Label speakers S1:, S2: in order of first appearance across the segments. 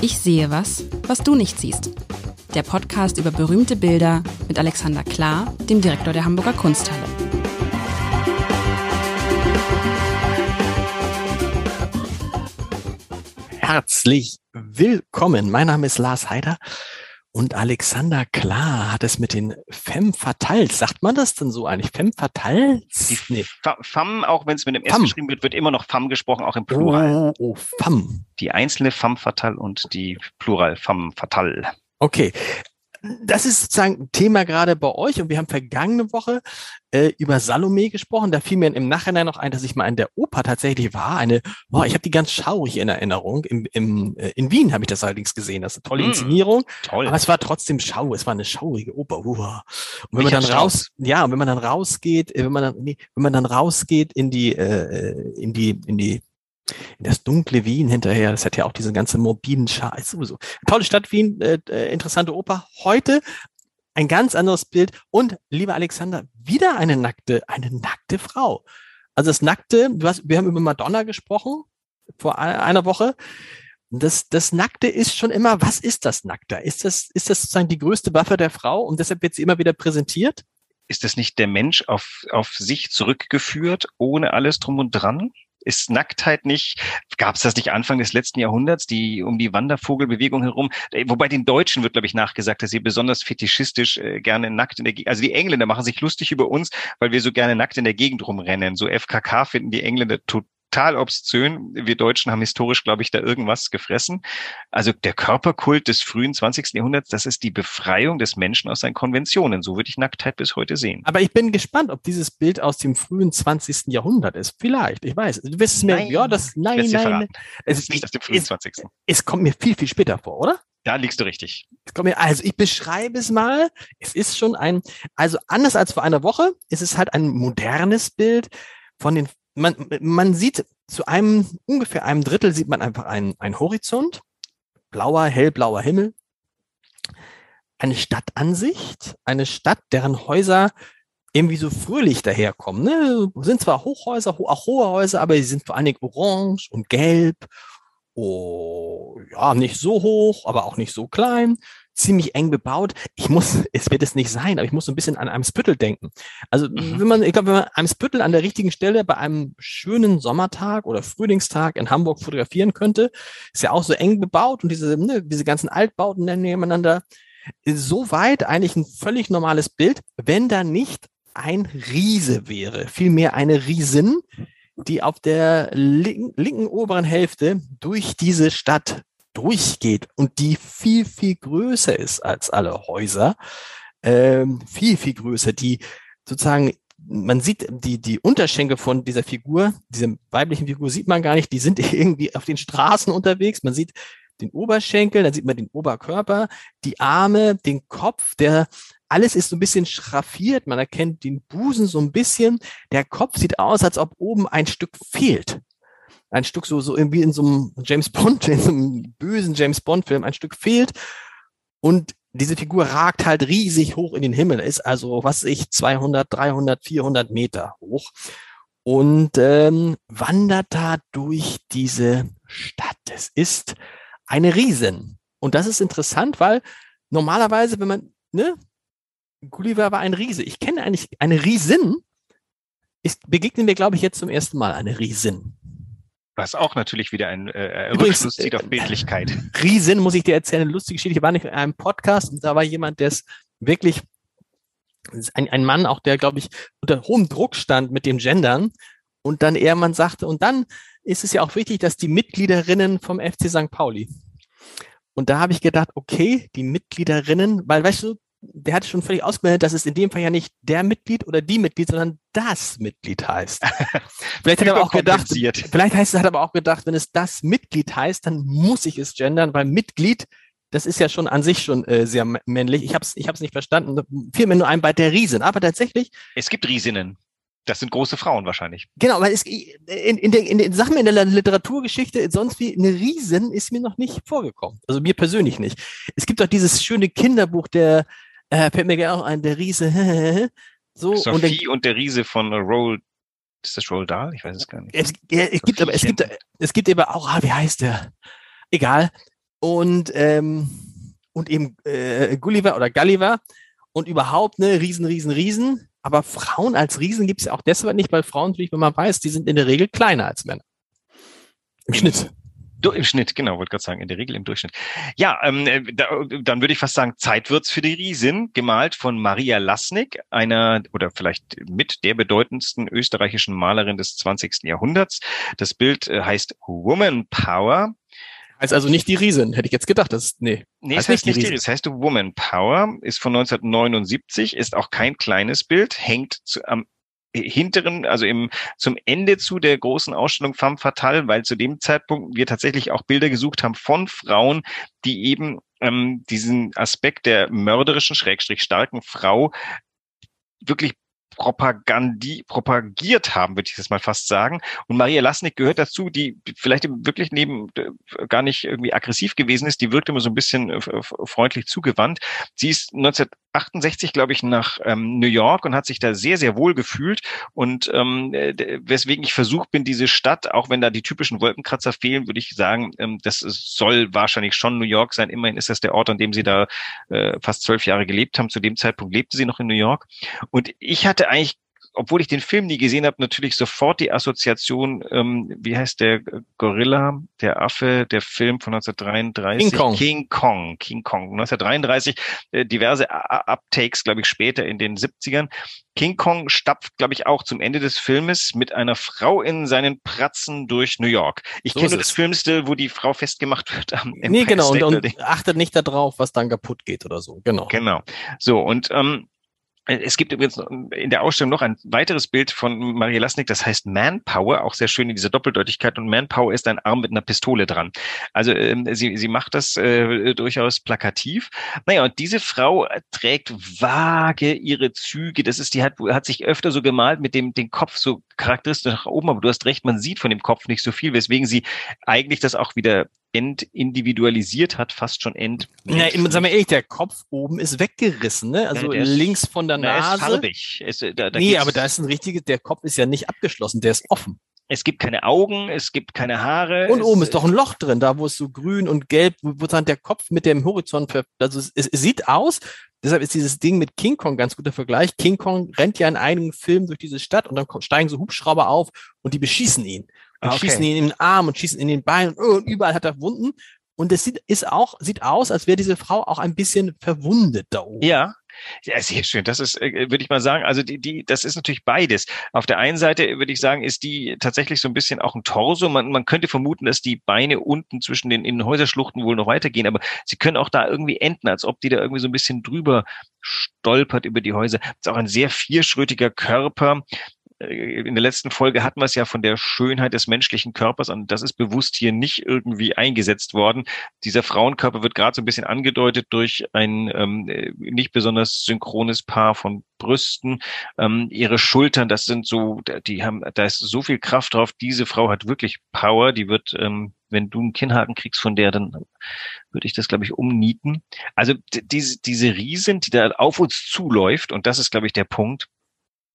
S1: Ich sehe was, was du nicht siehst. Der Podcast über berühmte Bilder mit Alexander Klar, dem Direktor der Hamburger Kunsthalle.
S2: Herzlich willkommen. Mein Name ist Lars Heider und Alexander Klar hat es mit den Femme Fatales. Sagt man das denn so eigentlich? Femme Fatales?
S3: Die nee. Femme, auch wenn es mit dem S geschrieben wird, wird immer noch Femme gesprochen, auch im Plural.
S2: Oh, oh Femme.
S3: Die einzelne Femme Fatale und die Plural Femme Fatale.
S2: Okay, das ist sozusagen Thema gerade bei euch und wir haben vergangene Woche äh, über Salome gesprochen. Da fiel mir im Nachhinein noch ein, dass ich mal in der Oper tatsächlich war. Eine, boah, ich habe die ganz schaurig in Erinnerung. Im, im, äh, in Wien habe ich das allerdings gesehen. Das ist eine tolle mm, Inszenierung. Toll. Aber es war trotzdem schau. Es war eine schaurige Oper. Uah. Und wenn ich man dann raus, ja, und wenn man dann rausgeht, äh, wenn man dann, nee, wenn man dann rausgeht in die, äh, äh in die, in die in das dunkle Wien hinterher. Das hat ja auch diese ganze morbiden Scheiße. Sowieso. Tolle Stadt Wien, äh, äh, interessante Oper. Heute ein ganz anderes Bild. Und lieber Alexander, wieder eine nackte, eine nackte Frau. Also das Nackte, du hast, wir haben über Madonna gesprochen vor einer Woche. Das, das Nackte ist schon immer, was ist das Nackte? Ist das, ist das sozusagen die größte Waffe der Frau und deshalb wird sie immer wieder präsentiert?
S3: Ist das nicht der Mensch auf, auf sich zurückgeführt, ohne alles drum und dran? Ist Nacktheit nicht, gab es das nicht Anfang des letzten Jahrhunderts, die um die Wandervogelbewegung herum, äh, wobei den Deutschen wird, glaube ich, nachgesagt, dass sie besonders fetischistisch äh, gerne nackt in der Gegend, also die Engländer machen sich lustig über uns, weil wir so gerne nackt in der Gegend rumrennen. So FKK finden die Engländer total total obszön. Wir Deutschen haben historisch, glaube ich, da irgendwas gefressen. Also der Körperkult des frühen 20. Jahrhunderts, das ist die Befreiung des Menschen aus seinen Konventionen. So würde ich Nacktheit bis heute sehen.
S2: Aber ich bin gespannt, ob dieses Bild aus dem frühen 20. Jahrhundert ist. Vielleicht, ich weiß. Du wirst es mir, nein, ja, das, nein, nein.
S3: Es ist nicht aus dem frühen 20. Es,
S2: es kommt mir viel, viel später vor, oder?
S3: Da liegst du richtig.
S2: Also ich beschreibe es mal. Es ist schon ein, also anders als vor einer Woche, ist es halt ein modernes Bild von den man, man sieht zu einem, ungefähr einem Drittel sieht man einfach einen, einen Horizont, blauer, hellblauer Himmel, eine Stadtansicht, eine Stadt, deren Häuser irgendwie so fröhlich daherkommen. Ne? Sind zwar Hochhäuser, auch hohe Häuser, aber sie sind vor allen Dingen orange und gelb. Oh, ja, nicht so hoch, aber auch nicht so klein ziemlich eng bebaut. Ich muss, es wird es nicht sein, aber ich muss so ein bisschen an Eimsbüttel denken. Also mhm. wenn man, ich glaube, wenn man Eimsbüttel an der richtigen Stelle bei einem schönen Sommertag oder Frühlingstag in Hamburg fotografieren könnte, ist ja auch so eng bebaut und diese, ne, diese ganzen Altbauten nebeneinander. So weit eigentlich ein völlig normales Bild, wenn da nicht ein Riese wäre, vielmehr eine Riesin, die auf der linken, linken oberen Hälfte durch diese Stadt durchgeht und die viel, viel größer ist als alle Häuser, ähm, viel, viel größer, die sozusagen man sieht die, die Unterschenkel von dieser Figur, dieser weiblichen Figur sieht man gar nicht, die sind irgendwie auf den Straßen unterwegs. Man sieht den Oberschenkel, dann sieht man den Oberkörper, die Arme, den Kopf, der alles ist so ein bisschen schraffiert, man erkennt den Busen so ein bisschen. Der Kopf sieht aus, als ob oben ein Stück fehlt ein Stück so, so irgendwie in so einem James Bond, in so einem bösen James Bond Film ein Stück fehlt und diese Figur ragt halt riesig hoch in den Himmel, ist also, was ich, 200, 300, 400 Meter hoch und ähm, wandert da durch diese Stadt. Es ist eine Riesen. Und das ist interessant, weil normalerweise, wenn man, ne, Gulliver war ein Riese. Ich kenne eigentlich eine Riesin, ist, begegnen wir, glaube ich, jetzt zum ersten Mal eine Riesin.
S3: Was auch natürlich wieder ein äh, Übrigens, Rückschluss zieht auf äh, Bildlichkeit.
S2: Riesen, muss ich dir erzählen, eine lustige Geschichte. Ich war nicht in einem Podcast und da war jemand, der es wirklich, ein, ein Mann auch, der, glaube ich, unter hohem Druck stand mit dem Gendern und dann eher man sagte, und dann ist es ja auch wichtig, dass die Mitgliederinnen vom FC St. Pauli. Und da habe ich gedacht, okay, die Mitgliederinnen, weil weißt du, der hat schon völlig ausgemeldet, dass es in dem Fall ja nicht der Mitglied oder die Mitglied, sondern das Mitglied heißt. vielleicht hat er aber auch gedacht, vielleicht heißt hat aber auch gedacht, wenn es das Mitglied heißt, dann muss ich es gendern, weil Mitglied, das ist ja schon an sich schon äh, sehr männlich. Ich habe es ich hab's nicht verstanden. Fiel mir nur ein bei der Riesen. Aber tatsächlich.
S3: Es gibt Riesinnen. Das sind große Frauen wahrscheinlich.
S2: Genau, weil es in, in, der, in den Sachen in der Literaturgeschichte sonst wie eine Riesen ist mir noch nicht vorgekommen. Also mir persönlich nicht. Es gibt auch dieses schöne Kinderbuch der äh, fällt mir gerne auch ein, der Riese.
S3: so, Sophie und, der, und der Riese von Roll ist das Roll Dahl? Ich weiß es gar nicht.
S2: Es, ja, es gibt aber, es gibt, es gibt aber auch, ah, wie heißt der? Egal. und, ähm, und eben äh, Gulliver oder Gulliver und überhaupt ne Riesen, Riesen, Riesen. Aber Frauen als Riesen gibt es ja auch deshalb nicht, weil Frauen wenn man weiß, die sind in der Regel kleiner als Männer. Im Schnitt.
S3: Du, Im Schnitt, genau, wollte gerade sagen, in der Regel im Durchschnitt. Ja, ähm, äh, da, dann würde ich fast sagen, Zeit wird's für die Riesin, gemalt von Maria Lasnik, einer oder vielleicht mit der bedeutendsten österreichischen Malerin des 20. Jahrhunderts. Das Bild äh, heißt Woman Power.
S2: Heißt also nicht die Riesin, hätte ich jetzt gedacht. Das, nee,
S3: nee heißt es heißt nicht die Riesin. Es heißt Woman Power, ist von 1979, ist auch kein kleines Bild, hängt zu, am hinteren, also im zum Ende zu der großen Ausstellung Femme Fatale, weil zu dem Zeitpunkt wir tatsächlich auch Bilder gesucht haben von Frauen, die eben ähm, diesen Aspekt der mörderischen, schrägstrich starken Frau wirklich Propagandi propagiert haben, würde ich das mal fast sagen. Und Maria Lasnik gehört dazu, die vielleicht wirklich neben äh, gar nicht irgendwie aggressiv gewesen ist. Die wirkt immer so ein bisschen äh, freundlich zugewandt. Sie ist 1968, glaube ich, nach ähm, New York und hat sich da sehr, sehr wohl gefühlt. Und ähm, weswegen ich versucht bin, diese Stadt, auch wenn da die typischen Wolkenkratzer fehlen, würde ich sagen, ähm, das soll wahrscheinlich schon New York sein. Immerhin ist das der Ort, an dem sie da äh, fast zwölf Jahre gelebt haben. Zu dem Zeitpunkt lebte sie noch in New York. Und ich hatte eigentlich obwohl ich den Film nie gesehen habe, natürlich sofort die Assoziation, ähm, wie heißt der Gorilla, der Affe, der Film von 1933?
S2: King Kong.
S3: King Kong, King Kong. 1933, äh, diverse Uptakes, glaube ich, später in den 70ern. King Kong stapft, glaube ich, auch zum Ende des Filmes mit einer Frau in seinen Pratzen durch New York. Ich so kenne nur das Filmstil, wo die Frau festgemacht wird
S2: am Empire Nee, genau, und, und achtet nicht darauf, was dann kaputt geht oder so. Genau.
S3: Genau. So, und ähm, es gibt übrigens in der Ausstellung noch ein weiteres Bild von Maria Lasnik, das heißt Manpower, auch sehr schön in dieser Doppeldeutigkeit. Und Manpower ist ein Arm mit einer Pistole dran. Also ähm, sie, sie macht das äh, durchaus plakativ. Naja, und diese Frau trägt vage ihre Züge. Das ist, die hat, hat sich öfter so gemalt mit dem den Kopf so charakteristisch nach oben. Aber du hast recht, man sieht von dem Kopf nicht so viel, weswegen sie eigentlich das auch wieder entindividualisiert hat, fast schon ent.
S2: Ja, sagen wir ehrlich, der Kopf oben ist weggerissen, ne? Also ja, links ist, von der Nase.
S3: Ist farbig. Es,
S2: da, da nee, aber da ist ein richtiges, der Kopf ist ja nicht abgeschlossen, der ist offen.
S3: Es gibt keine Augen, es gibt keine Haare.
S2: Und oben ist doch ein Loch drin, da wo es so grün und gelb, wo dann der Kopf mit dem Horizont, also es, es sieht aus, deshalb ist dieses Ding mit King Kong ganz guter Vergleich. King Kong rennt ja in einigen Filmen durch diese Stadt und dann steigen so Hubschrauber auf und die beschießen ihn und okay. schießen ihn in den Arm und schießen in den Bein und überall hat er Wunden. Und es sieht, ist auch, sieht aus, als wäre diese Frau auch ein bisschen verwundet da oben.
S3: Ja. Ja, sehr schön. Das ist, äh, würde ich mal sagen, also die, die, das ist natürlich beides. Auf der einen Seite würde ich sagen, ist die tatsächlich so ein bisschen auch ein Torso. Man, man könnte vermuten, dass die Beine unten zwischen den Innenhäuserschluchten wohl noch weitergehen, aber sie können auch da irgendwie enden, als ob die da irgendwie so ein bisschen drüber stolpert über die Häuser. Das ist auch ein sehr vierschrötiger Körper. Äh, in der letzten Folge hatten wir es ja von der Schönheit des menschlichen Körpers und das ist bewusst hier nicht irgendwie eingesetzt worden. Dieser Frauenkörper wird gerade so ein bisschen angedeutet durch ein ähm, nicht besonders synchrones Paar von Brüsten. Ähm, ihre Schultern, das sind so, die haben, da ist so viel Kraft drauf. Diese Frau hat wirklich Power. Die wird, ähm, wenn du einen Kinnhaken kriegst von der, dann würde ich das, glaube ich, umnieten. Also diese, diese Riesen, die da auf uns zuläuft, und das ist, glaube ich, der Punkt,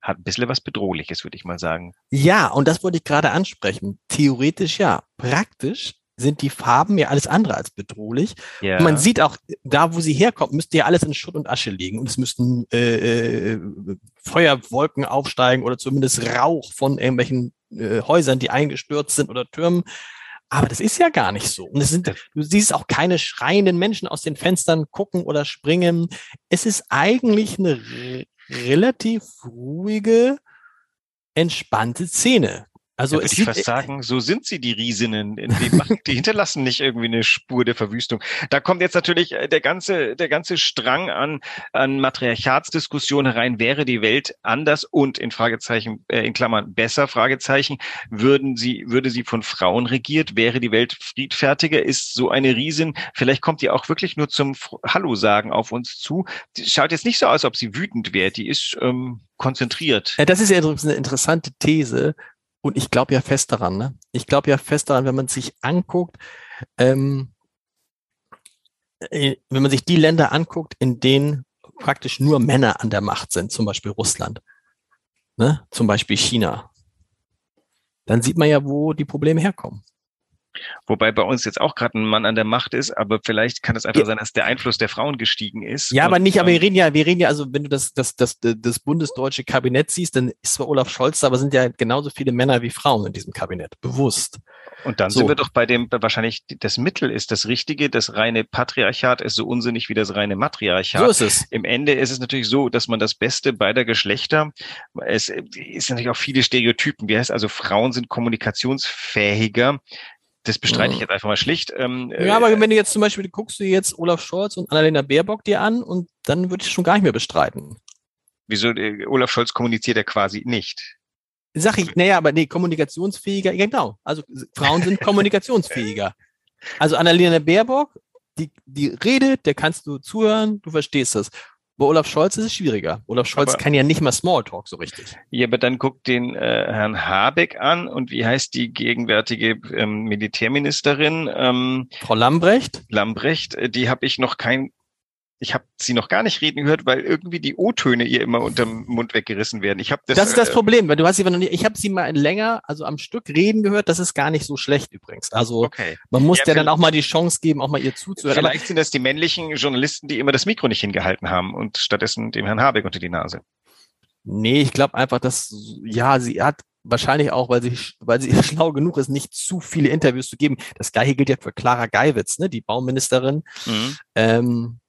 S3: hat ein bisschen was Bedrohliches, würde ich mal sagen.
S2: Ja, und das wollte ich gerade ansprechen. Theoretisch ja. Praktisch sind die Farben ja alles andere als bedrohlich. Ja. Man sieht auch, da wo sie herkommt, müsste ja alles in Schutt und Asche liegen. Und es müssten äh, äh, Feuerwolken aufsteigen oder zumindest Rauch von irgendwelchen äh, Häusern, die eingestürzt sind oder Türmen. Aber das ist ja gar nicht so. Und es sind, du siehst auch keine schreienden Menschen aus den Fenstern gucken oder springen. Es ist eigentlich eine relativ ruhige, entspannte Szene.
S3: Also ja, ich fast sagen, so sind sie, die Riesinnen. Die, machen, die hinterlassen nicht irgendwie eine Spur der Verwüstung. Da kommt jetzt natürlich äh, der ganze, der ganze Strang an, an Matriarchatsdiskussion herein. Wäre die Welt anders und in Fragezeichen, äh, in Klammern besser, Fragezeichen, würden sie, würde sie von Frauen regiert? Wäre die Welt friedfertiger? Ist so eine Riesin, vielleicht kommt die auch wirklich nur zum Hallo sagen auf uns zu. Die schaut jetzt nicht so aus, ob sie wütend wäre. Die ist, ähm, konzentriert.
S2: Ja, das ist ja eine interessante These, und ich glaube ja fest daran, ne? Ich glaube ja fest daran, wenn man sich anguckt, ähm, äh, wenn man sich die Länder anguckt, in denen praktisch nur Männer an der Macht sind, zum Beispiel Russland, ne? zum Beispiel China, dann sieht man ja, wo die Probleme herkommen.
S3: Wobei bei uns jetzt auch gerade ein Mann an der Macht ist, aber vielleicht kann es einfach sein, dass der Einfluss der Frauen gestiegen ist.
S2: Ja, aber nicht, aber wir ähm, reden ja, wir reden ja, also wenn du das, das, das, das bundesdeutsche Kabinett siehst, dann ist zwar Olaf Scholz da, aber sind ja genauso viele Männer wie Frauen in diesem Kabinett. Bewusst.
S3: Und dann so. sind wir doch bei dem, wahrscheinlich das Mittel ist das Richtige, das reine Patriarchat ist so unsinnig wie das reine Matriarchat.
S2: So ist es.
S3: Im Ende ist es natürlich so, dass man das Beste beider Geschlechter, es ist natürlich auch viele Stereotypen, wie heißt also Frauen sind kommunikationsfähiger, das bestreite ich mhm. jetzt einfach mal schlicht.
S2: Ähm, ja, aber äh, wenn du jetzt zum Beispiel guckst du jetzt Olaf Scholz und Annalena Baerbock dir an und dann würde ich schon gar nicht mehr bestreiten.
S3: Wieso? Äh, Olaf Scholz kommuniziert ja quasi nicht.
S2: Sag ich, naja, aber nee, kommunikationsfähiger, genau. Also Frauen sind kommunikationsfähiger. Also Annalena Baerbock, die, die redet, der kannst du zuhören, du verstehst das. Bei Olaf Scholz ist es schwieriger. Olaf Scholz aber, kann ja nicht mal Smalltalk so richtig.
S3: Ja, aber dann guckt den äh, Herrn Habeck an und wie heißt die gegenwärtige ähm, Militärministerin? Ähm,
S2: Frau Lambrecht?
S3: Lambrecht, äh, die habe ich noch kein ich habe sie noch gar nicht reden gehört, weil irgendwie die O-Töne ihr immer unterm Mund weggerissen werden. Ich habe
S2: das. Das ist das äh, Problem, weil du hast sie noch nie, ich habe sie mal länger, also am Stück reden gehört. Das ist gar nicht so schlecht übrigens. Also okay. man muss ja, der dann auch mal die Chance geben, auch mal ihr zuzuhören.
S3: Vielleicht sind das die männlichen Journalisten, die immer das Mikro nicht hingehalten haben und stattdessen dem Herrn Habeck unter die Nase.
S2: Nee, ich glaube einfach, dass ja, sie hat wahrscheinlich auch, weil sie, weil sie schlau genug ist, nicht zu viele Interviews zu geben. Das gleiche gilt ja für Clara Geiwitz, ne, die Bauministerin. Mhm. Ähm,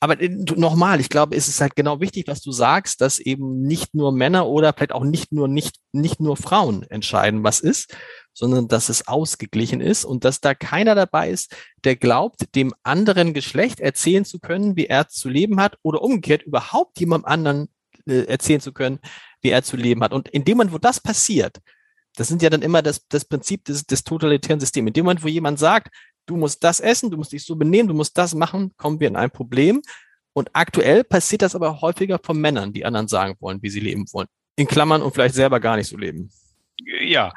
S2: aber äh, nochmal, ich glaube, es ist halt genau wichtig, was du sagst, dass eben nicht nur Männer oder vielleicht auch nicht nur nicht nicht nur Frauen entscheiden, was ist, sondern dass es ausgeglichen ist und dass da keiner dabei ist, der glaubt, dem anderen Geschlecht erzählen zu können, wie er zu leben hat oder umgekehrt überhaupt jemandem anderen äh, erzählen zu können, wie er zu leben hat. Und in dem Moment, wo das passiert, das sind ja dann immer das, das Prinzip des, des totalitären Systems. In dem Moment, wo jemand sagt, du musst das essen, du musst dich so benehmen, du musst das machen, kommen wir in ein Problem. Und aktuell passiert das aber häufiger von Männern, die anderen sagen wollen, wie sie leben wollen. In Klammern und vielleicht selber gar nicht so leben.
S3: Ja,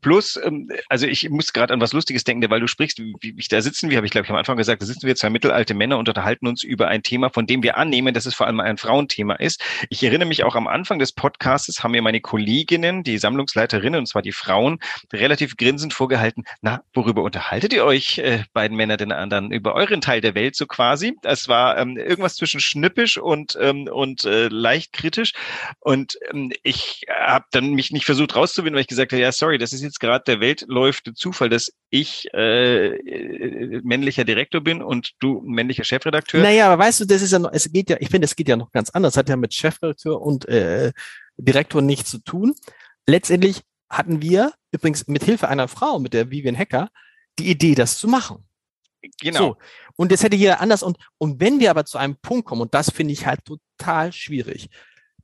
S3: plus, ähm, also ich muss gerade an was Lustiges denken, weil du sprichst, wie, wie da sitzen wir, habe ich glaube ich am Anfang gesagt, da sitzen wir zwei mittelalte Männer und unterhalten uns über ein Thema, von dem wir annehmen, dass es vor allem ein Frauenthema ist. Ich erinnere mich auch am Anfang des Podcasts haben mir meine Kolleginnen, die Sammlungsleiterinnen, und zwar die Frauen, relativ grinsend vorgehalten, na, worüber unterhaltet ihr euch, äh, beiden Männer den anderen, über euren Teil der Welt so quasi? Das war ähm, irgendwas zwischen schnippisch und, ähm, und äh, leicht kritisch. Und ähm, ich habe dann mich nicht versucht rauszuwinden, weil ich gesagt habe, ja, sorry, das ist jetzt gerade der weltläufte Zufall, dass ich äh, äh, männlicher Direktor bin und du männlicher Chefredakteur.
S2: Naja, aber weißt du, das ist ja noch, es geht ja, ich finde, es geht ja noch ganz anders. Das hat ja mit Chefredakteur und äh, Direktor nichts zu tun. Letztendlich hatten wir übrigens mit Hilfe einer Frau, mit der Vivian Hacker, die Idee, das zu machen. Genau. So. Und das hätte jeder anders. Und, und wenn wir aber zu einem Punkt kommen, und das finde ich halt total schwierig,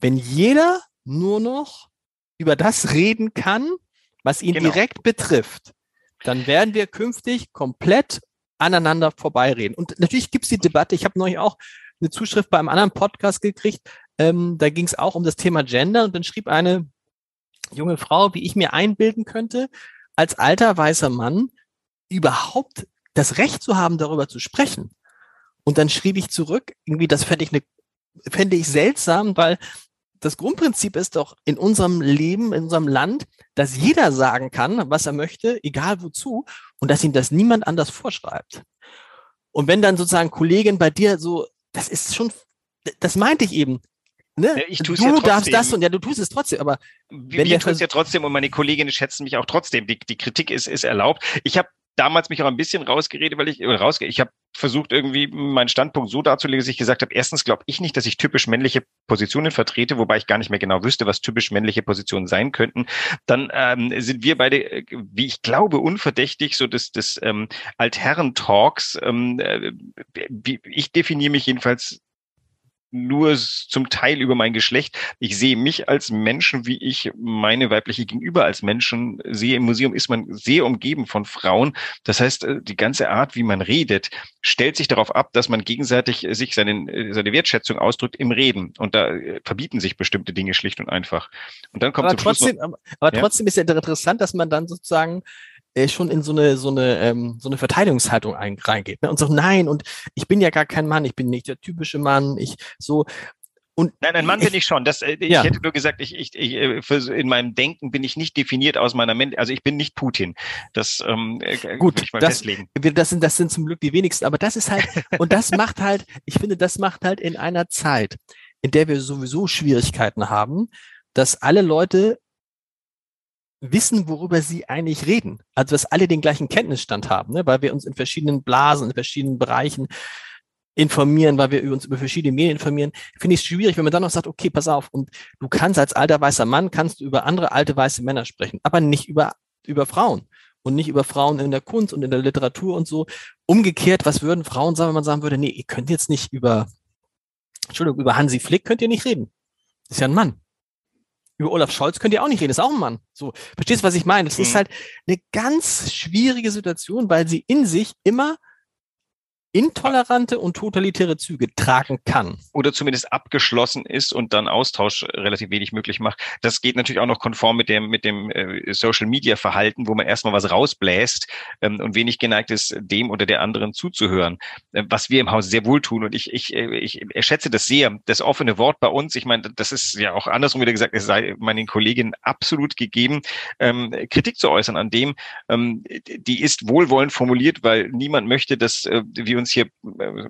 S2: wenn jeder nur noch über das reden kann, was ihn genau. direkt betrifft, dann werden wir künftig komplett aneinander vorbeireden. Und natürlich gibt es die Debatte, ich habe neulich auch eine Zuschrift bei einem anderen Podcast gekriegt, ähm, da ging es auch um das Thema Gender und dann schrieb eine junge Frau, wie ich mir einbilden könnte, als alter weißer Mann überhaupt das Recht zu haben, darüber zu sprechen. Und dann schrieb ich zurück, irgendwie, das fände ich, eine, fände ich seltsam, weil das Grundprinzip ist doch in unserem Leben, in unserem Land, dass jeder sagen kann, was er möchte, egal wozu, und dass ihm das niemand anders vorschreibt. Und wenn dann sozusagen Kollegen bei dir so, das ist schon, das meinte ich eben,
S3: Ne? Ja, ich
S2: du
S3: ja
S2: darfst das und ja, du tust es trotzdem, aber
S3: wenn wir tun es ja trotzdem und meine Kolleginnen schätzen mich auch trotzdem. Die, die Kritik ist, ist erlaubt. Ich habe damals mich auch ein bisschen rausgeredet, weil ich oder rausge ich habe versucht irgendwie meinen Standpunkt so darzulegen, dass ich gesagt habe, erstens glaube ich nicht, dass ich typisch männliche Positionen vertrete, wobei ich gar nicht mehr genau wüsste, was typisch männliche Positionen sein könnten. Dann ähm, sind wir beide, äh, wie ich glaube, unverdächtig so des, des ähm, Altherren-Talks. Ähm, äh, ich definiere mich jedenfalls nur zum Teil über mein Geschlecht. Ich sehe mich als Menschen, wie ich meine weibliche Gegenüber als Menschen sehe. Im Museum ist man sehr umgeben von Frauen. Das heißt, äh, die ganze Art, wie man redet, stellt sich darauf ab, dass man gegenseitig sich seinen, äh, seine Wertschätzung ausdrückt im Reden. Und da äh, verbieten sich bestimmte Dinge schlicht und einfach. Und dann kommt
S2: aber trotzdem, noch, aber, trotzdem ist ja interessant, dass man dann sozusagen äh, schon in so eine so eine ähm, so eine Verteidigungshaltung reingeht ne? und sagt nein und ich bin ja gar kein Mann, ich bin nicht der typische Mann, ich so Und
S3: nein, ein Mann bin ich schon. Das, äh, ich
S2: Ja.
S3: hätte nur gesagt, ich, ich, ich äh, für, in meinem Denken bin ich nicht definiert aus meiner Men also ich bin nicht Putin. Das ähm, äh,
S2: Gut,
S3: ich mal
S2: das-
S3: festlegen.
S2: das sind, das sind zum Glück die wenigsten, aber das ist halt, und das macht halt, ich finde, das macht halt in einer Zeit, in der wir sowieso Schwierigkeiten haben, dass alle Leute wissen, worüber sie eigentlich reden. Also, dass alle den gleichen Kenntnisstand haben, ne? weil wir uns in verschiedenen Blasen, in verschiedenen Bereichen informieren, weil wir uns über verschiedene Medien informieren, finde ich es schwierig, wenn man dann noch sagt, okay, pass auf, und du kannst als alter weißer Mann, kannst du über andere alte weiße Männer sprechen, aber nicht über, über Frauen und nicht über Frauen in der Kunst und in der Literatur und so. Umgekehrt, was würden Frauen sagen, wenn man sagen würde, nee, ihr könnt jetzt nicht über, Entschuldigung, über Hansi Flick könnt ihr nicht reden. Ist ja ein Mann. Über Olaf Scholz könnt ihr auch nicht reden, ist auch ein Mann. So, verstehst du, was ich meine? Das ist
S3: Mhm.
S2: halt eine ganz schwierige Situation, weil sie in sich immer intolerante und totalitäre Züge tragen kann.
S3: oder zumindest abgeschlossen ist und dann Austausch relativ wenig möglich macht. Das geht natürlich auch noch konform mit dem, mit dem äh, Social Media Verhalten, wo man erstmal was rausbläst ähm, und wenig geneigt ist, dem oder der anderen zuzuhören. Äh, was wir im Haus sehr wohl tun. Und ich, ich, äh, ich schätze das sehr. Das offene Wort bei uns, ich meine, das ist ja auch andersrum wieder gesagt, es sei meinen Kolleginnen absolut gegeben, ähm, Kritik zu äußern an dem, ähm, die ist wohlwollend formuliert, weil niemand möchte, dass wir uns hier äh,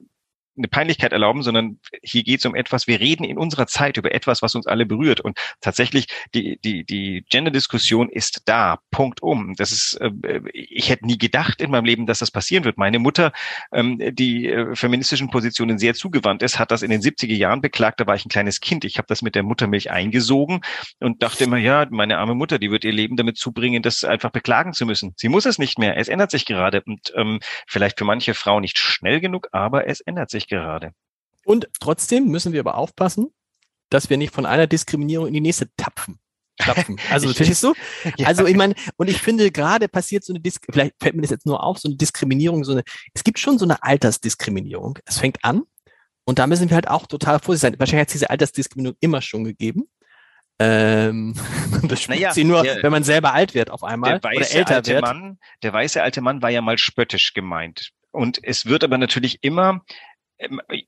S3: eine Peinlichkeit erlauben, sondern hier geht es um etwas, wir reden in unserer Zeit über etwas, was uns alle berührt. Und tatsächlich, die, die, die Gender-Diskussion ist da, Punkt um. Das ist, äh, ich hätte nie gedacht in meinem Leben, dass das passieren wird. Meine Mutter, ähm, die äh, feministischen Positionen sehr zugewandt ist, hat das in den 70er Jahren beklagt, da war ich ein kleines Kind. Ich habe das mit der Muttermilch eingesogen und dachte immer, ja, meine arme Mutter, die wird ihr Leben damit zubringen, das einfach beklagen zu müssen. Sie muss es nicht mehr. Es ändert sich gerade. Und ähm, vielleicht für manche Frauen nicht schnell genug, aber es ändert sich gerade.
S2: Und trotzdem müssen wir aber aufpassen, dass wir nicht von einer Diskriminierung in die nächste tapfen. Tapfen. Also,
S3: Ich-
S2: verstehst du?
S3: Ja.
S2: Also, ich meine, und ich finde, gerade passiert so eine Disk vielleicht fällt mir das jetzt nur auf, so eine Diskriminierung, so eine, es gibt schon so eine Altersdiskriminierung. Es fängt an und da müssen wir halt auch total vorsichtig sein. Wahrscheinlich hat es diese Altersdiskriminierung immer schon gegeben. Ähm, das
S3: Naja,
S2: sie nur,
S3: der-
S2: wenn man selber alt wird auf einmal
S3: der
S2: oder
S3: weiße
S2: älter
S3: alte
S2: wird.
S3: Mann, der weiße alte Mann war ja mal spöttisch gemeint. Und es wird aber natürlich immer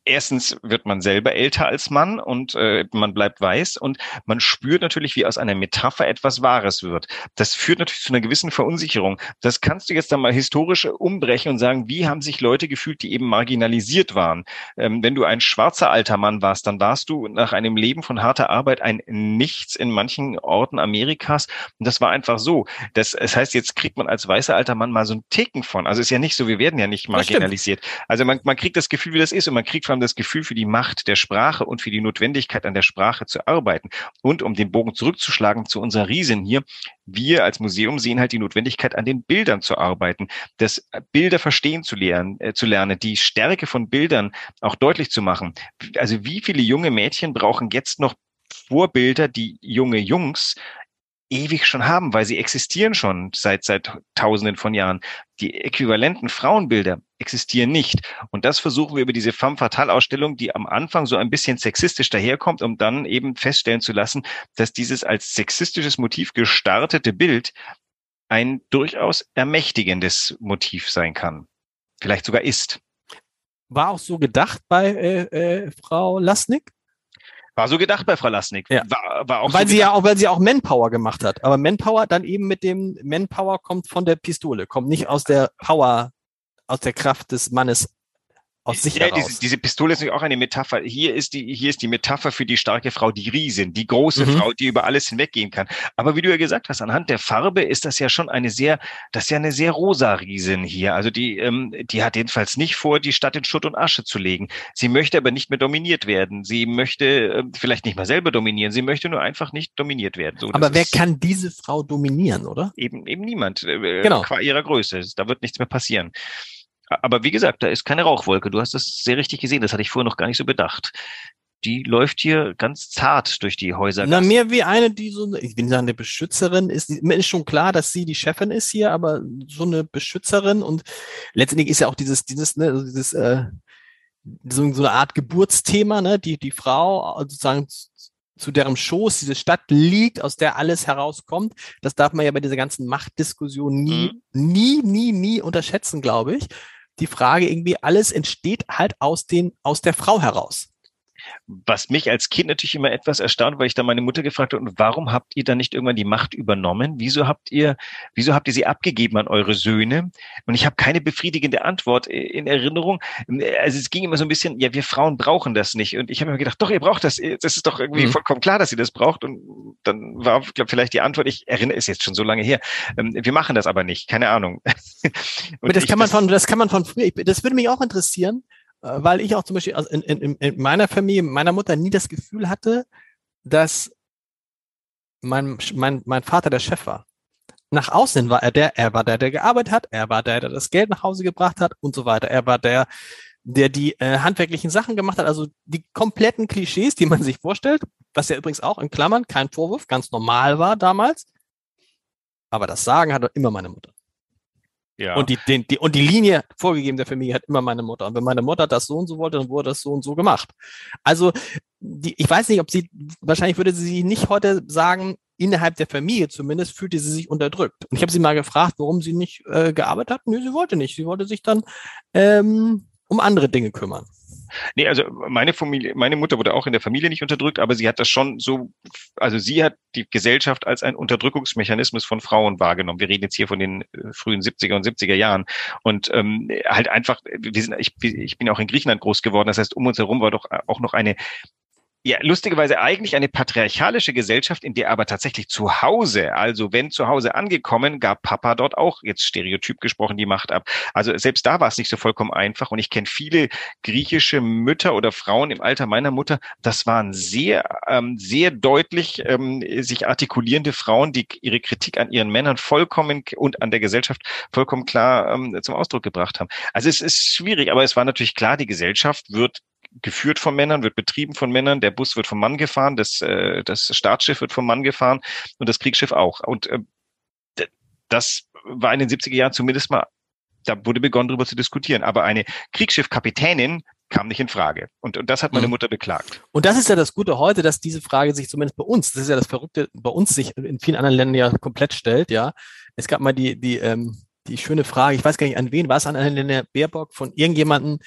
S3: Erstens wird man selber älter als Mann und äh, man bleibt weiß und man spürt natürlich, wie aus einer Metapher etwas Wahres wird. Das führt natürlich zu einer gewissen Verunsicherung. Das kannst du jetzt dann mal historisch umbrechen und sagen, wie haben sich Leute gefühlt, die eben marginalisiert waren. Ähm, wenn du ein schwarzer alter Mann warst, dann warst du nach einem Leben von harter Arbeit ein Nichts in manchen Orten Amerikas. Und das war einfach so. Das, das heißt, jetzt kriegt man als weißer alter Mann mal so einen Ticken von. Also ist ja nicht so, wir werden ja nicht marginalisiert. Also man, man kriegt das Gefühl, wie das ist und man kriegt vor allem das Gefühl für die Macht der Sprache und für die Notwendigkeit an der Sprache zu arbeiten. Und um den Bogen zurückzuschlagen zu unserer Riesin hier, wir als Museum sehen halt die Notwendigkeit an den Bildern zu arbeiten, das Bilder verstehen zu lernen, äh, zu lernen, die Stärke von Bildern auch deutlich zu machen. Also wie viele junge Mädchen brauchen jetzt noch Vorbilder, die junge Jungs ewig schon haben, weil sie existieren schon seit seit Tausenden von Jahren. Die äquivalenten Frauenbilder existieren nicht. Und das versuchen wir über diese Femme Fatale Ausstellung, die am Anfang so ein bisschen sexistisch daherkommt, um dann eben feststellen zu lassen, dass dieses als sexistisches Motiv gestartete Bild ein durchaus ermächtigendes Motiv sein kann. Vielleicht sogar ist.
S2: War auch so gedacht bei äh, äh, Frau Lasnik?
S3: War so gedacht bei Frau Lasnik.
S2: Ja.
S3: War, war auch
S2: weil
S3: so
S2: sie
S3: gedacht.
S2: ja auch, weil sie auch Manpower gemacht hat. Aber Manpower dann eben mit dem Manpower kommt von der Pistole, kommt nicht aus der Power, aus der Kraft des Mannes aus sich
S3: ja, diese, diese Pistole ist natürlich auch eine Metapher. Hier ist die, hier ist die Metapher für die starke Frau, die Riesin, die große
S2: Mhm.
S3: Frau, die über alles hinweggehen kann. Aber wie du ja gesagt hast, anhand der Farbe ist das ja schon eine sehr, das ist ja eine sehr rosa Riesin hier. Also die, ähm, die hat jedenfalls nicht vor, die Stadt in Schutt und Asche zu legen. Sie möchte aber nicht mehr dominiert werden. Sie möchte äh, vielleicht nicht mal selber dominieren. Sie möchte nur einfach nicht dominiert werden. So,
S2: Aber wer
S3: ist
S2: kann diese Frau dominieren, oder?
S3: Eben, eben niemand. Äh,
S2: Genau.
S3: Qua ihrer Größe. Da wird nichts mehr passieren. Aber wie gesagt, da ist keine Rauchwolke. Du hast das sehr richtig gesehen. Das hatte ich vorher noch gar nicht so bedacht. Die läuft hier ganz zart durch die Häuser.
S2: Na, mehr wie eine, die so, ich will nicht sagen, eine Beschützerin ist. Mir ist schon klar, dass sie die Chefin ist hier, aber so eine Beschützerin und letztendlich ist ja auch dieses, dieses, ne, also dieses, äh, so, so eine Art Geburtsthema, ne, die, die Frau sozusagen zu- zu deren Schoß diese Stadt liegt, aus der alles herauskommt. Das darf man ja bei dieser ganzen Machtdiskussion nie, nie, nie, nie unterschätzen, glaube ich. Die Frage irgendwie, alles entsteht halt aus den, aus der Frau heraus.
S3: Was mich als Kind natürlich immer etwas erstaunt, weil ich da meine Mutter gefragt habe, und warum habt ihr dann nicht irgendwann die Macht übernommen? Wieso habt ihr, wieso habt ihr sie abgegeben an eure Söhne? Und ich habe keine befriedigende Antwort in Erinnerung. Also es ging immer so ein bisschen, ja, wir Frauen brauchen das nicht. Und ich habe mir gedacht, doch, ihr braucht das. Das ist doch irgendwie mhm. vollkommen klar, dass ihr das braucht. Und dann war, glaube vielleicht die Antwort, ich erinnere, ist jetzt schon so lange her. Ähm, wir machen das aber nicht, keine Ahnung.
S2: das kann man von, das kann man von früher, das würde mich auch interessieren äh, weil ich auch zum Beispiel in, in, in meiner Familie, meiner Mutter nie das Gefühl hatte, dass mein, mein, mein Vater der Chef war. Nach außen war er der, er war der, der gearbeitet hat, er war der, der das Geld nach Hause gebracht hat und so weiter. Er war der, der die äh, handwerklichen Sachen gemacht hat, also die kompletten Klischees, die man sich vorstellt, was ja übrigens auch in Klammern kein Vorwurf, ganz normal war damals. Aber das Sagen hatte immer meine Mutter. Ja. Und die, den, die, und die Linie vorgegeben der Familie hat immer meine Mutter. Und wenn meine Mutter das so und so wollte, dann wurde das so und so gemacht. Also, die, ich weiß nicht, ob sie, wahrscheinlich würde sie nicht heute sagen, innerhalb der Familie zumindest fühlte sie sich unterdrückt. Und ich habe sie mal gefragt, warum sie nicht äh, gearbeitet hat. Nö, sie wollte nicht. Sie wollte sich dann ähm, um andere Dinge kümmern.
S3: Nee, also meine Familie, meine Mutter wurde auch in der Familie nicht unterdrückt, aber sie hat das schon so, also sie hat die Gesellschaft als ein Unterdrückungsmechanismus von Frauen wahrgenommen. Wir reden jetzt hier von den äh, frühen 70er und 70er Jahren. Und ähm, halt einfach, wir sind, ich, ich bin auch in Griechenland groß geworden, das heißt, um uns herum war doch auch noch eine ja, lustigerweise eigentlich eine patriarchalische Gesellschaft, in der aber tatsächlich zu Hause, also wenn zu Hause angekommen, gab Papa dort auch, jetzt stereotyp gesprochen, die Macht ab. Also selbst da war es nicht so vollkommen einfach. Und ich kenne viele griechische Mütter oder Frauen im Alter meiner Mutter. Das waren sehr, ähm, sehr deutlich ähm, sich artikulierende Frauen, die ihre Kritik an ihren Männern vollkommen und an der Gesellschaft vollkommen klar ähm, zum Ausdruck gebracht haben. Also es ist schwierig, aber es war natürlich klar, die Gesellschaft wird geführt von Männern, wird betrieben von Männern, der Bus wird vom Mann gefahren, das, äh, das Staatsschiff wird vom Mann gefahren und das Kriegsschiff auch. Und äh, das war in den 70er Jahren zumindest mal, da wurde begonnen, darüber zu diskutieren. Aber eine Kriegsschiffkapitänin kam nicht in Frage. Und, und das hat meine mhm. Mutter beklagt.
S2: Und das ist ja das Gute heute, dass diese Frage sich zumindest bei uns, das ist ja das Verrückte, bei uns sich in vielen anderen Ländern ja komplett stellt, ja. Es gab mal die, die, ähm, die schöne Frage, ich weiß gar nicht an wen, war es an einer Baerbock von irgendjemanden,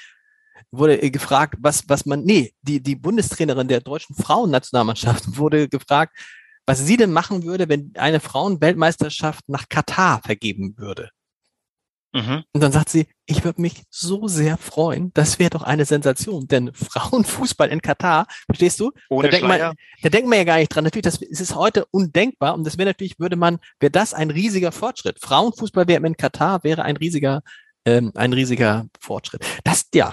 S2: wurde gefragt, was, was man, nee, die, die Bundestrainerin der deutschen Frauennationalmannschaft wurde gefragt, was sie denn machen würde, wenn eine Frauenweltmeisterschaft nach Katar vergeben würde. Mhm. Und dann sagt sie, ich würde mich so sehr freuen, das wäre doch eine Sensation, denn Frauenfußball in Katar, verstehst du? Ohne da, denkt man, da denkt man ja gar nicht dran. Natürlich, das ist heute undenkbar und das wäre natürlich, würde man, wäre das ein riesiger Fortschritt. Frauenfußball wäre in Katar, wäre ein riesiger, ähm, ein riesiger Fortschritt. Das, ja,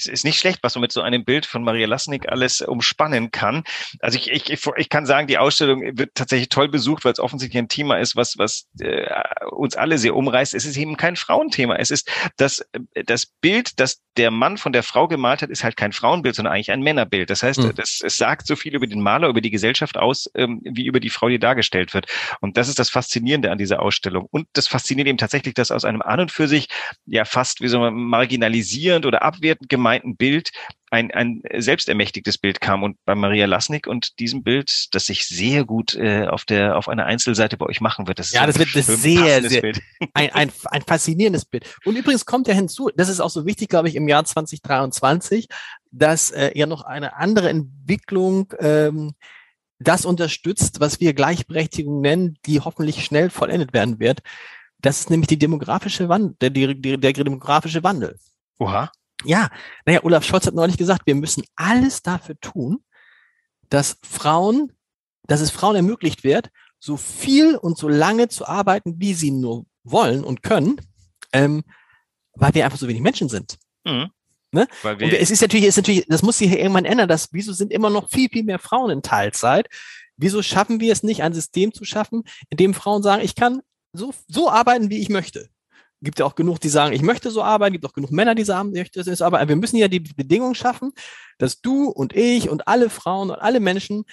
S3: es ist nicht schlecht, was man mit so einem Bild von Maria Lasnik alles umspannen kann. Also ich, ich, ich kann sagen, die Ausstellung wird tatsächlich toll besucht, weil es offensichtlich ein Thema ist, was, was äh, uns alle sehr umreißt. Es ist eben kein Frauenthema. Es ist das, das Bild, das der Mann von der Frau gemalt hat, ist halt kein Frauenbild, sondern eigentlich ein Männerbild. Das heißt, mhm. das, es sagt so viel über den Maler, über die Gesellschaft aus, ähm, wie über die Frau, die dargestellt wird. Und das ist das Faszinierende an dieser Ausstellung. Und das fasziniert eben tatsächlich, dass aus einem an und für sich ja fast wie so marginalisierend oder abwertend gemeinten Bild ein, ein selbstermächtigtes Bild kam und bei Maria Lasnik und diesem Bild, das sich sehr gut äh, auf der auf einer Einzelseite bei euch machen wird.
S2: Das ja, das wird das sehr, sehr ein, ein, ein faszinierendes Bild. Und übrigens kommt ja hinzu, das ist auch so wichtig, glaube ich, im Jahr 2023, dass äh, ja noch eine andere Entwicklung ähm, das unterstützt, was wir Gleichberechtigung nennen, die hoffentlich schnell vollendet werden wird. Das ist nämlich die demografische Wandel, der, der, der demografische Wandel.
S3: Oha.
S2: Ja, naja, Olaf Scholz hat neulich gesagt, wir müssen alles dafür tun, dass Frauen, dass es Frauen ermöglicht wird, so viel und so lange zu arbeiten, wie sie nur wollen und können, ähm, weil wir einfach so wenig Menschen sind. Mhm. Ne? und es ist natürlich, ist natürlich, das muss sich irgendwann ändern, dass, wieso sind immer noch viel, viel mehr Frauen in Teilzeit? Wieso schaffen wir es nicht, ein System zu schaffen, in dem Frauen sagen, ich kann so, so arbeiten, wie ich möchte? Gibt ja auch genug, die sagen, ich möchte so arbeiten, gibt auch genug Männer, die sagen, ich möchte so arbeiten. Wir müssen ja die Bedingungen schaffen, dass du und ich und alle Frauen und alle Menschen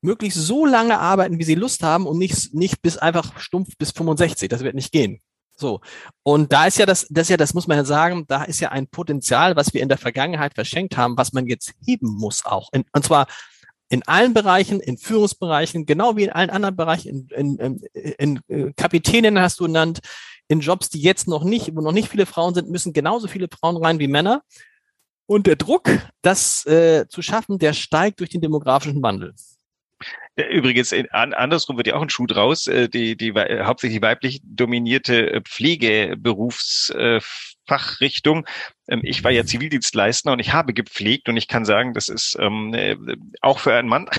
S2: möglichst so lange arbeiten, wie sie Lust haben und nicht, nicht bis einfach stumpf bis 65. Das wird nicht gehen. So. Und da ist ja das, das ist ja, das muss man ja sagen, da ist ja ein Potenzial, was wir in der Vergangenheit verschenkt haben, was man jetzt heben muss auch. In, und zwar in allen Bereichen, in Führungsbereichen, genau wie in allen anderen Bereichen, in, in, in, in Kapitänen hast du genannt, in Jobs, die jetzt noch nicht, wo noch nicht viele Frauen sind, müssen genauso viele Frauen rein wie Männer. Und der Druck, das äh, zu schaffen, der steigt durch den demografischen Wandel.
S3: Übrigens, an, andersrum wird ja auch ein Schuh draus. Äh, die, die äh, hauptsächlich weiblich dominierte äh, Pflegeberufsfachrichtung. Ähm, ich war ja Zivildienstleister und ich habe gepflegt und ich kann sagen, das ist ähm, auch für einen Mann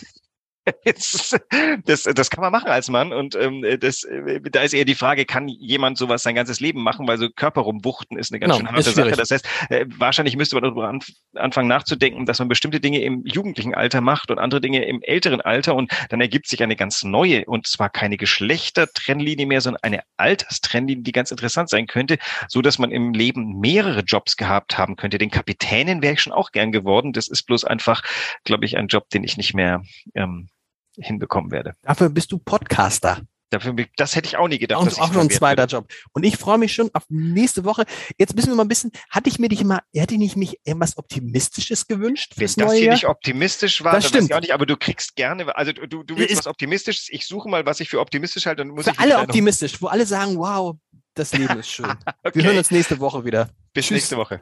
S3: das, das kann man machen als Mann und ähm, das, da ist eher die Frage, kann jemand sowas sein ganzes Leben machen, weil so Körper rumwuchten ist eine ganz genau, schön harte Sache. Das heißt, äh, wahrscheinlich müsste man darüber an, anfangen nachzudenken, dass man bestimmte Dinge im jugendlichen Alter macht und andere Dinge im älteren Alter und dann ergibt sich eine ganz neue und zwar keine Geschlechtertrennlinie mehr, sondern eine Alterstrennlinie, die ganz interessant sein könnte, so dass man im Leben mehrere Jobs gehabt haben könnte. Den Kapitänin wäre ich schon auch gern geworden. Das ist bloß einfach, glaube ich, ein Job, den ich nicht mehr ähm, hinbekommen werde.
S2: Dafür bist du Podcaster.
S3: Dafür, das hätte ich auch nie gedacht.
S2: Und auch noch ein zweiter werde. Job. Und ich freue mich schon auf nächste Woche. Jetzt müssen wir mal ein bisschen, hatte ich mir dich mal, hätte ich nicht mich irgendwas Optimistisches gewünscht
S3: Wenn das hier nicht optimistisch war,
S2: das stimmt.
S3: auch nicht, aber du kriegst gerne, also du, du willst ist, was Optimistisches, ich suche mal, was ich für optimistisch halte, dann muss
S2: für
S3: ich.
S2: Alle optimistisch, wo alle sagen, wow, das Leben ist schön. okay. Wir hören uns nächste Woche wieder.
S3: Bis Tschüss. nächste Woche.